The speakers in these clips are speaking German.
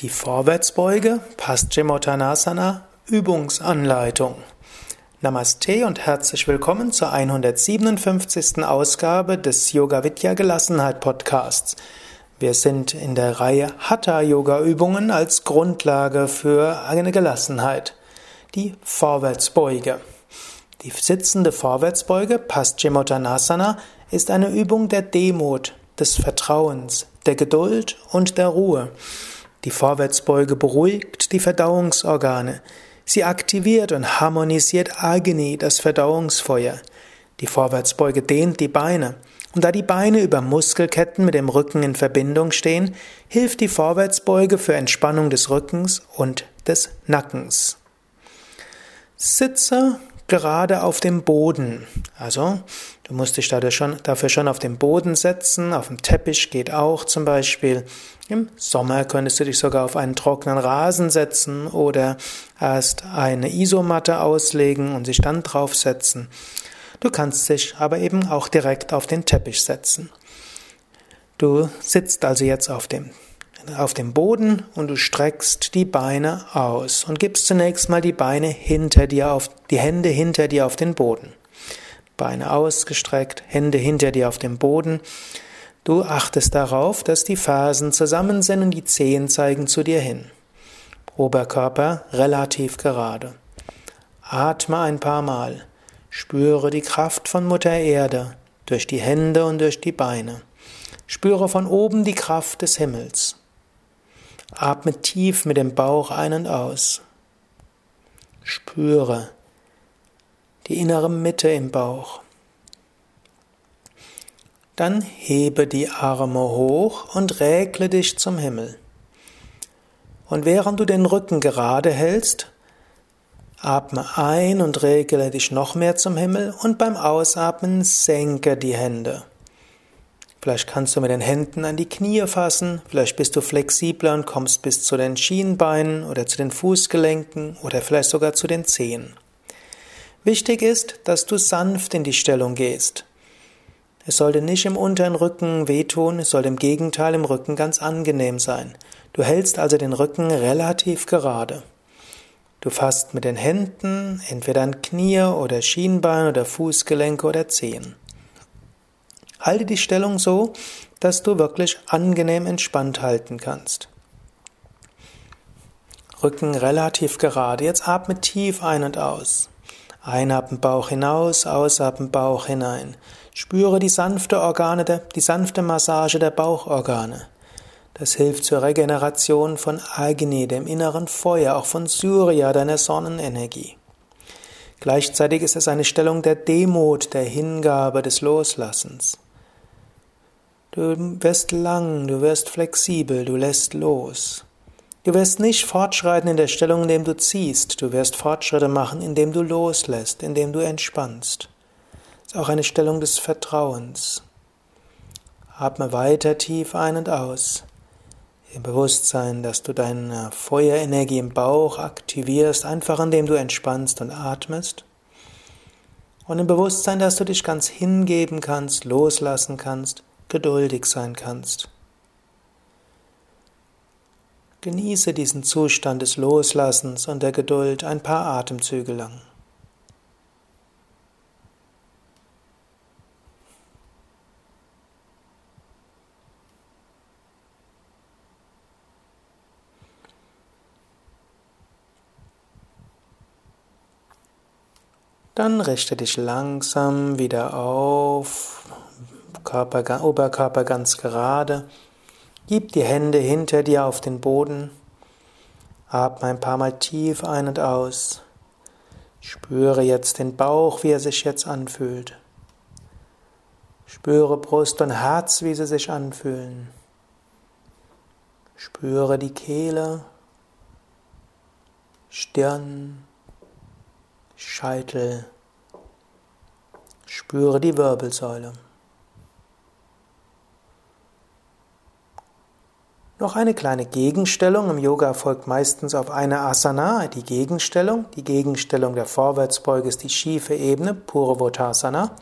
Die Vorwärtsbeuge, Paschimottanasana, Übungsanleitung. Namaste und herzlich willkommen zur 157. Ausgabe des Yoga Vidya Gelassenheit Podcasts. Wir sind in der Reihe Hatha Yoga Übungen als Grundlage für eine Gelassenheit. Die Vorwärtsbeuge. Die sitzende Vorwärtsbeuge, Paschimottanasana, ist eine Übung der Demut, des Vertrauens, der Geduld und der Ruhe. Die Vorwärtsbeuge beruhigt die Verdauungsorgane. Sie aktiviert und harmonisiert Agni, das Verdauungsfeuer. Die Vorwärtsbeuge dehnt die Beine. Und da die Beine über Muskelketten mit dem Rücken in Verbindung stehen, hilft die Vorwärtsbeuge für Entspannung des Rückens und des Nackens. Sitze gerade auf dem Boden. Also, du musst dich dafür schon, dafür schon auf den Boden setzen, auf dem Teppich geht auch zum Beispiel. Im Sommer könntest du dich sogar auf einen trockenen Rasen setzen oder erst eine Isomatte auslegen und sich dann draufsetzen. Du kannst dich aber eben auch direkt auf den Teppich setzen. Du sitzt also jetzt auf dem auf dem Boden und du streckst die Beine aus und gibst zunächst mal die Beine hinter dir auf, die Hände hinter dir auf den Boden. Beine ausgestreckt, Hände hinter dir auf dem Boden. Du achtest darauf, dass die Fersen zusammen sind und die Zehen zeigen zu dir hin. Oberkörper relativ gerade. Atme ein paar Mal. Spüre die Kraft von Mutter Erde durch die Hände und durch die Beine. Spüre von oben die Kraft des Himmels. Atme tief mit dem Bauch ein und aus. Spüre die innere Mitte im Bauch. Dann hebe die Arme hoch und räkle dich zum Himmel. Und während du den Rücken gerade hältst, atme ein und regle dich noch mehr zum Himmel und beim Ausatmen senke die Hände. Vielleicht kannst du mit den Händen an die Knie fassen, vielleicht bist du flexibler und kommst bis zu den Schienbeinen oder zu den Fußgelenken oder vielleicht sogar zu den Zehen. Wichtig ist, dass du sanft in die Stellung gehst. Es sollte nicht im unteren Rücken wehtun, es soll im Gegenteil im Rücken ganz angenehm sein. Du hältst also den Rücken relativ gerade. Du fasst mit den Händen entweder an Knie oder Schienbein oder Fußgelenke oder Zehen. Halte die Stellung so, dass du wirklich angenehm entspannt halten kannst. Rücken relativ gerade. Jetzt atme tief ein und aus. Einatmen Bauch hinaus, ausatmen Bauch hinein. Spüre die sanfte Organe die sanfte Massage der Bauchorgane. Das hilft zur Regeneration von Agni, dem inneren Feuer, auch von Surya, deiner Sonnenenergie. Gleichzeitig ist es eine Stellung der Demut, der Hingabe, des Loslassens. Du wirst lang, du wirst flexibel, du lässt los. Du wirst nicht fortschreiten in der Stellung, indem du ziehst. Du wirst Fortschritte machen, indem du loslässt, indem du entspannst. Das ist auch eine Stellung des Vertrauens. Atme weiter tief ein und aus. Im Bewusstsein, dass du deine Feuerenergie im Bauch aktivierst, einfach indem du entspannst und atmest. Und im Bewusstsein, dass du dich ganz hingeben kannst, loslassen kannst geduldig sein kannst. Genieße diesen Zustand des Loslassens und der Geduld ein paar Atemzüge lang. Dann richte dich langsam wieder auf, Körper, Oberkörper ganz gerade. Gib die Hände hinter dir auf den Boden. Atme ein paar Mal tief ein und aus. Spüre jetzt den Bauch, wie er sich jetzt anfühlt. Spüre Brust und Herz, wie sie sich anfühlen. Spüre die Kehle, Stirn, Scheitel. Spüre die Wirbelsäule. Noch eine kleine Gegenstellung. Im Yoga folgt meistens auf eine Asana die Gegenstellung. Die Gegenstellung der Vorwärtsbeuge ist die schiefe Ebene, Purvottasana.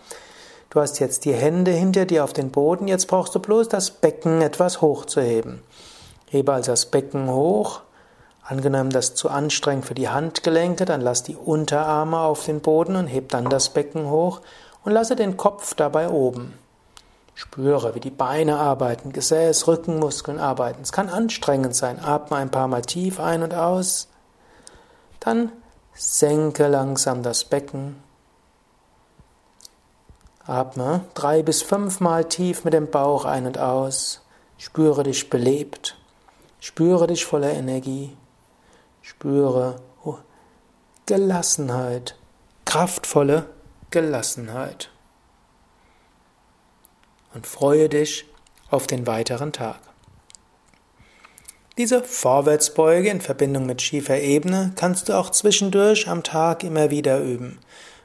Du hast jetzt die Hände hinter dir auf den Boden. Jetzt brauchst du bloß das Becken etwas hochzuheben. Hebe also das Becken hoch. Angenommen, das ist zu anstrengend für die Handgelenke, dann lass die Unterarme auf den Boden und heb dann das Becken hoch und lasse den Kopf dabei oben. Spüre, wie die Beine arbeiten, Gesäß, Rückenmuskeln arbeiten. Es kann anstrengend sein. Atme ein paar Mal tief ein und aus. Dann senke langsam das Becken. Atme drei bis fünfmal tief mit dem Bauch ein und aus. Spüre dich belebt. Spüre dich voller Energie. Spüre Gelassenheit, kraftvolle Gelassenheit und freue dich auf den weiteren Tag. Diese Vorwärtsbeuge in Verbindung mit schiefer Ebene kannst du auch zwischendurch am Tag immer wieder üben.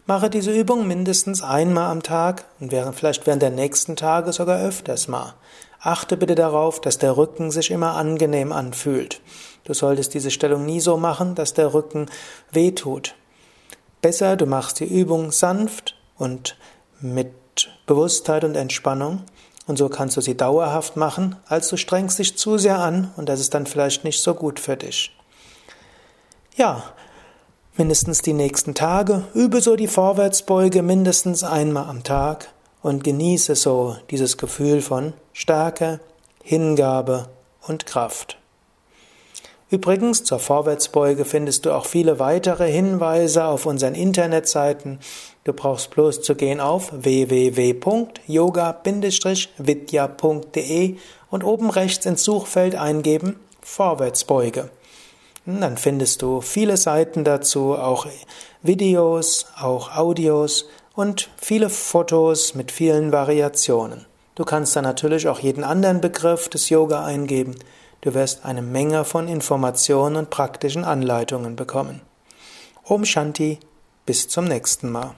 Mache diese Übung mindestens einmal am Tag und während, vielleicht während der nächsten Tage sogar öfters mal. Achte bitte darauf, dass der Rücken sich immer angenehm anfühlt. Du solltest diese Stellung nie so machen, dass der Rücken wehtut. Besser, du machst die Übung sanft und mit Bewusstheit und Entspannung. Und so kannst du sie dauerhaft machen, als du strengst dich zu sehr an und das ist dann vielleicht nicht so gut für dich. Ja, mindestens die nächsten Tage, übe so die Vorwärtsbeuge mindestens einmal am Tag und genieße so dieses Gefühl von Stärke, Hingabe und Kraft. Übrigens, zur Vorwärtsbeuge findest du auch viele weitere Hinweise auf unseren Internetseiten. Du brauchst bloß zu gehen auf www.yoga-vidya.de und oben rechts ins Suchfeld eingeben Vorwärtsbeuge. Dann findest du viele Seiten dazu, auch Videos, auch Audios und viele Fotos mit vielen Variationen. Du kannst dann natürlich auch jeden anderen Begriff des Yoga eingeben. Du wirst eine Menge von Informationen und praktischen Anleitungen bekommen. Om Shanti, bis zum nächsten Mal.